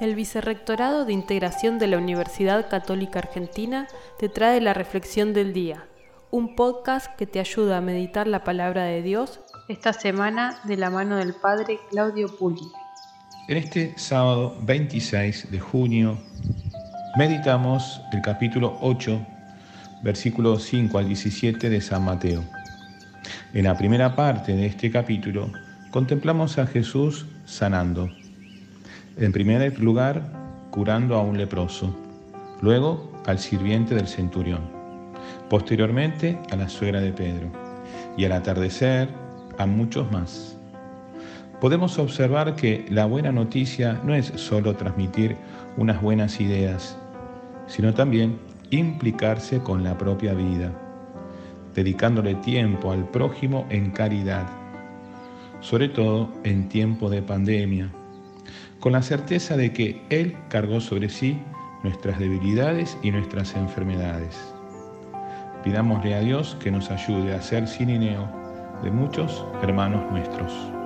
El Vicerrectorado de Integración de la Universidad Católica Argentina te trae la Reflexión del Día, un podcast que te ayuda a meditar la palabra de Dios esta semana de la mano del Padre Claudio Puli. En este sábado 26 de junio meditamos el capítulo 8, versículos 5 al 17 de San Mateo. En la primera parte de este capítulo contemplamos a Jesús sanando en primer lugar, curando a un leproso, luego al sirviente del centurión, posteriormente a la suegra de Pedro. Y al atardecer a muchos más. Podemos observar que la buena noticia no es solo transmitir unas buenas ideas, sino también implicarse con la propia vida, dedicándole tiempo al prójimo en caridad, sobre todo en tiempo de pandemia con la certeza de que Él cargó sobre sí nuestras debilidades y nuestras enfermedades. Pidámosle a Dios que nos ayude a ser sinineo de muchos hermanos nuestros.